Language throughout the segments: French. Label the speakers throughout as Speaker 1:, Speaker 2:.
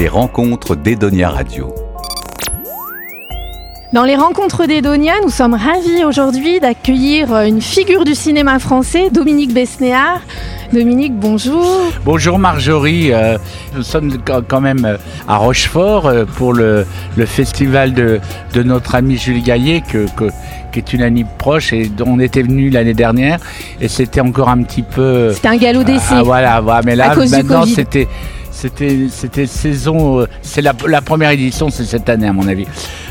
Speaker 1: Les rencontres d'Edonia Radio.
Speaker 2: Dans les rencontres d'Edonia, nous sommes ravis aujourd'hui d'accueillir une figure du cinéma français, Dominique Besnéard. Dominique, bonjour.
Speaker 3: Bonjour Marjorie, euh, nous sommes quand même euh, à Rochefort euh, pour le, le festival de, de, notre ami Julie Gaillet, que, que, qui est une amie proche et dont on était venu l'année dernière et c'était encore un petit peu...
Speaker 2: C'était un galop d'essai.
Speaker 3: Ah, voilà, voilà, mais là maintenant c'était... C'était, saison, c'est la, la, première édition, c'est cette année à mon avis.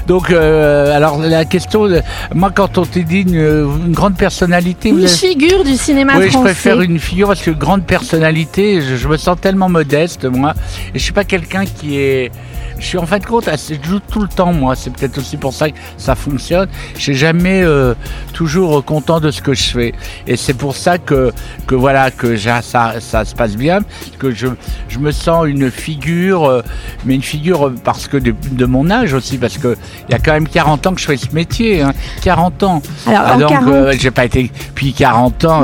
Speaker 3: Donc, euh, alors la question, moi quand on te dit une, une grande personnalité,
Speaker 2: une figure du cinéma
Speaker 3: oui,
Speaker 2: français.
Speaker 3: je préfère une figure parce que grande personnalité, je, je me sens tellement modeste moi, et je suis pas quelqu'un qui est je suis en fin de compte, je joue tout le temps moi. C'est peut-être aussi pour ça que ça fonctionne. Je suis jamais euh, toujours content de ce que je fais, et c'est pour ça que que voilà que ça ça se passe bien, que je je me sens une figure, euh, mais une figure parce que de, de mon âge aussi, parce que il y a quand même 40 ans que je fais ce métier, hein, 40 ans.
Speaker 2: Alors,
Speaker 3: ah, donc
Speaker 2: 40...
Speaker 3: euh, j'ai pas été depuis 40 ans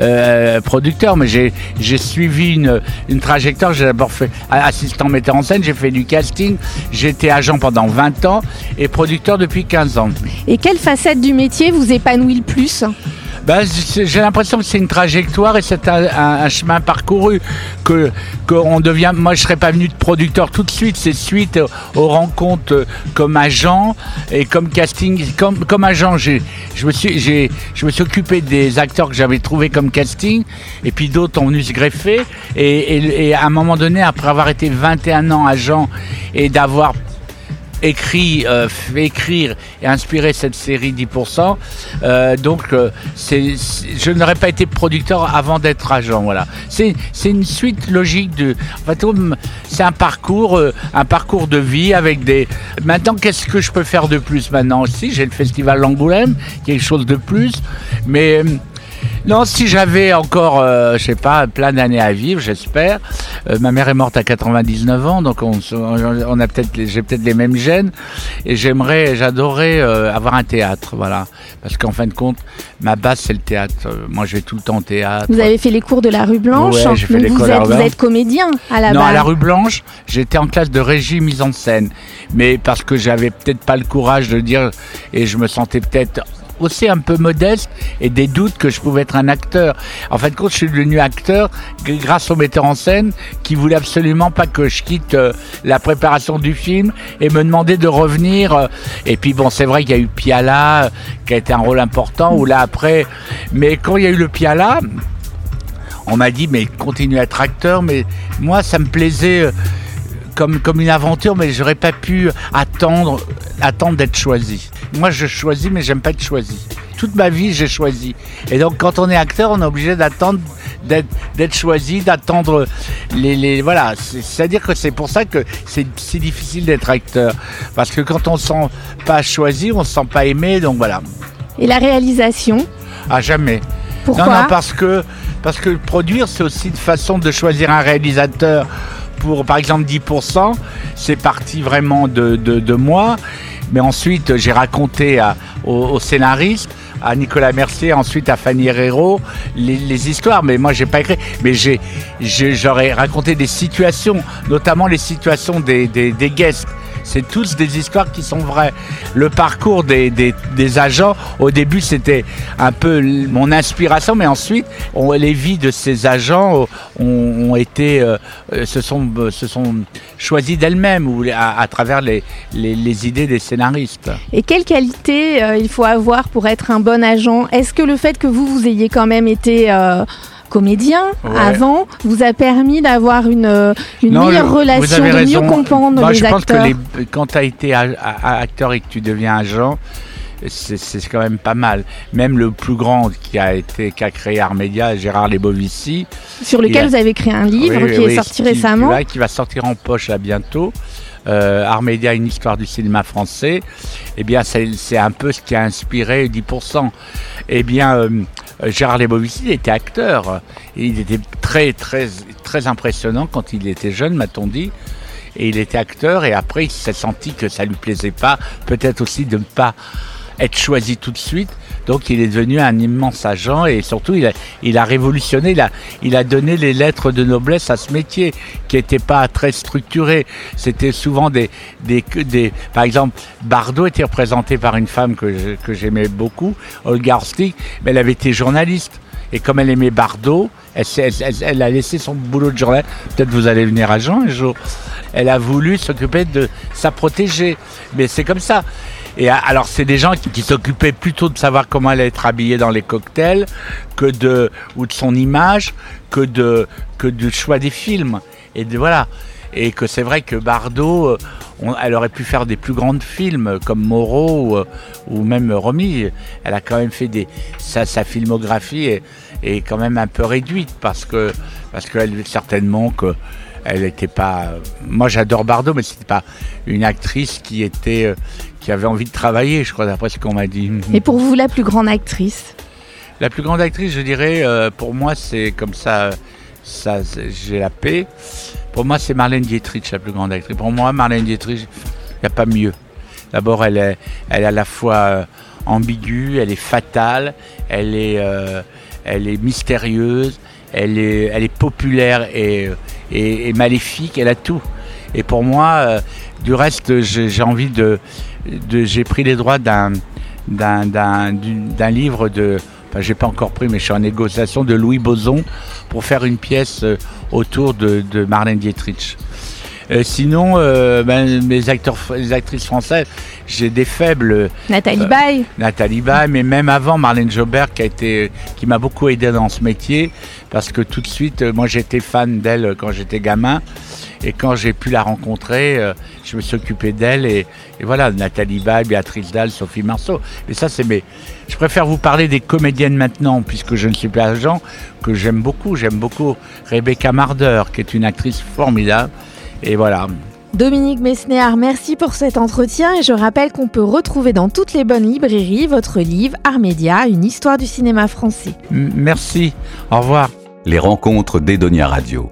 Speaker 3: euh, producteur, mais j'ai j'ai suivi une une trajectoire. J'ai d'abord fait assistant metteur en scène, j'ai fait du casting J'étais agent pendant 20 ans et producteur depuis 15 ans.
Speaker 2: Et quelle facette du métier vous épanouit le plus?
Speaker 3: Ben, j'ai l'impression que c'est une trajectoire et c'est un, chemin parcouru que qu'on devient. Moi, je serais pas venu de producteur tout de suite. C'est suite aux rencontres comme agent et comme casting, comme comme agent. Je me suis, je me suis occupé des acteurs que j'avais trouvés comme casting et puis d'autres ont venu se greffer et, et, et à un moment donné, après avoir été 21 ans agent et d'avoir écrit, euh, fait écrire et inspirer cette série 10%. Euh, donc, euh, c'est, je n'aurais pas été producteur avant d'être agent. Voilà. C'est, c'est une suite logique de. En fait, c'est un parcours, euh, un parcours de vie avec des. Maintenant, qu'est-ce que je peux faire de plus maintenant? Aussi J'ai le festival d'Angoulême, quelque chose de plus, mais. Non, si j'avais encore, euh, je sais pas, plein d'années à vivre, j'espère. Euh, ma mère est morte à 99 ans, donc on, on a peut-être, j'ai peut-être les mêmes gènes. Et j'aimerais, j'adorerais euh, avoir un théâtre, voilà, parce qu'en fin de compte, ma base c'est le théâtre. moi, je vais tout le temps au théâtre.
Speaker 2: Vous avez fait les cours de la rue Blanche.
Speaker 3: Ouais, les
Speaker 2: vous, êtes, vous êtes comédien à la
Speaker 3: non,
Speaker 2: base.
Speaker 3: à la rue Blanche, j'étais en classe de régie mise en scène, mais parce que j'avais peut-être pas le courage de dire, et je me sentais peut-être aussi un peu modeste et des doutes que je pouvais être un acteur. En fin de compte, je suis devenu acteur grâce au metteur en scène qui voulait absolument pas que je quitte euh, la préparation du film et me demandait de revenir. Euh, et puis bon, c'est vrai qu'il y a eu Piala euh, qui a été un rôle important ou là après. Mais quand il y a eu le Piala, on m'a dit mais continue à être acteur. Mais moi, ça me plaisait. Comme, comme une aventure, mais j'aurais pas pu attendre, attendre d'être choisi. Moi, je choisis, mais j'aime pas être choisi. Toute ma vie, j'ai choisi. Et donc, quand on est acteur, on est obligé d'attendre d'être choisi, d'attendre les, les, Voilà, c'est-à-dire que c'est pour ça que c'est si difficile d'être acteur. Parce que quand on se sent pas choisi, on se sent pas aimé, donc voilà.
Speaker 2: Et la réalisation?
Speaker 3: À jamais.
Speaker 2: Pourquoi?
Speaker 3: Non, non, parce que, parce que produire, c'est aussi une façon de choisir un réalisateur pour par exemple 10%, c'est parti vraiment de, de, moi. Mais ensuite, j'ai raconté à, au, au, scénariste, à Nicolas Mercier, ensuite à Fanny Herrero, les, histoires. Mais moi, j'ai pas écrit. Mais j'aurais raconté des situations, notamment les situations des, des guests. C'est tous des histoires qui sont vraies. Le parcours des, des, agents, au début, c'était un peu mon inspiration, mais ensuite, les vies de ces agents ont, été, euh, se, sont, se sont choisies d'elles-mêmes ou à, travers les, les, idées des scénaristes.
Speaker 2: Et quelle qualité euh, il faut avoir pour être un bon agent? Est-ce que le fait que vous, vous ayez quand même été... Euh comédien
Speaker 3: ouais.
Speaker 2: avant vous a permis d'avoir une, une non, meilleure le, relation, de
Speaker 3: raison.
Speaker 2: mieux comprendre
Speaker 3: Moi,
Speaker 2: les
Speaker 3: je
Speaker 2: acteurs.
Speaker 3: pense que les, quand tu as été a, a, acteur et que tu deviens agent, c'est quand même pas mal. Même le plus grand qui a été qui a créé Armédia, Gérard Lebovici,
Speaker 2: sur lequel a... vous avez créé un livre
Speaker 3: oui,
Speaker 2: qui
Speaker 3: oui,
Speaker 2: est sorti
Speaker 3: qui,
Speaker 2: récemment,
Speaker 3: là, qui va sortir en poche là bientôt. Euh, Armédia, une histoire du cinéma français. Eh bien, c'est un peu ce qui a inspiré 10%. Eh bien, euh, Gérard Lebovici était acteur. Il était très, très, très impressionnant quand il était jeune, m'a-t-on dit. Et il était acteur. Et après, il s'est senti que ça lui plaisait pas. Peut-être aussi de ne pas être choisi tout de suite. Donc il est devenu un immense agent et surtout il a, révolutionné, il a, il a donné les lettres de noblesse à ce métier qui n'était pas très structuré. C'était souvent des, des, des, par exemple, Bardot était représenté par une femme que, que j'aimais beaucoup, Olga Orstig, mais elle avait été journaliste. Et comme elle aimait Bardot, elle, elle, a laissé son boulot de journaliste. Peut-être vous allez venir à Jean un jour. Elle a voulu s'occuper de sa protégée. Mais c'est comme ça. Et alors, c'est des gens qui, s'occupaient plutôt de savoir comment elle allait être habillée dans les cocktails, que de, ou de son image, que de, que du choix des films. Et de, voilà. Et que c'est vrai que Bardot, euh, elle aurait pu faire des plus grands films comme Moreau ou, même Romy. Elle a quand même fait des. Sa, sa filmographie est, est, quand même un peu réduite parce que parce qu'elle certainement que elle n'était pas. Moi, j'adore Bardot, mais c'était pas une actrice qui était euh, qui avait envie de travailler, je crois, d'après ce qu'on m'a dit.
Speaker 2: Et pour vous, la plus grande actrice
Speaker 3: La plus grande actrice, je dirais, euh, pour moi, c'est comme ça, ça j'ai la paix. Pour moi, c'est Marlène Dietrich, la plus grande actrice. Pour moi, Marlène Dietrich, il n'y a pas mieux. D'abord, elle est, elle est à la fois euh, ambiguë, elle est fatale, elle est, elle est mystérieuse, elle est, elle est populaire et et, maléfique, elle a tout. Et pour moi, euh, du reste, j'ai envie de, j'ai pris les droits d'un d'un livre de, enfin j'ai pas encore pris, mais je suis en négociation de Louis Boson pour faire une pièce euh, autour de, de Marlène Dietrich. Euh, sinon, euh, ben, mes acteurs, les actrices françaises, j'ai des faibles.
Speaker 2: Nathalie euh, Baye.
Speaker 3: Nathalie Baye, mais même avant Marlène Jobert qui a été, qui m'a beaucoup aidé dans ce métier, parce que tout de suite, moi j'étais fan d'elle quand j'étais gamin. Et quand j'ai pu la rencontrer, je me suis occupé d'elle. Et, voilà, Nathalie Baye, Béatrice Dalle, Sophie Marceau. Et ça, c'est mes. Je préfère vous parler des comédiennes maintenant, puisque je ne suis plus agent, que j'aime beaucoup. J'aime beaucoup Rebecca Marder, qui est une actrice formidable. Et voilà.
Speaker 2: Dominique Messnéard, merci pour cet entretien et je rappelle qu'on peut retrouver dans toutes les bonnes librairies votre livre Armédia, une histoire du cinéma français.
Speaker 3: merci, au revoir.
Speaker 1: Les rencontres d'Edonia Radio.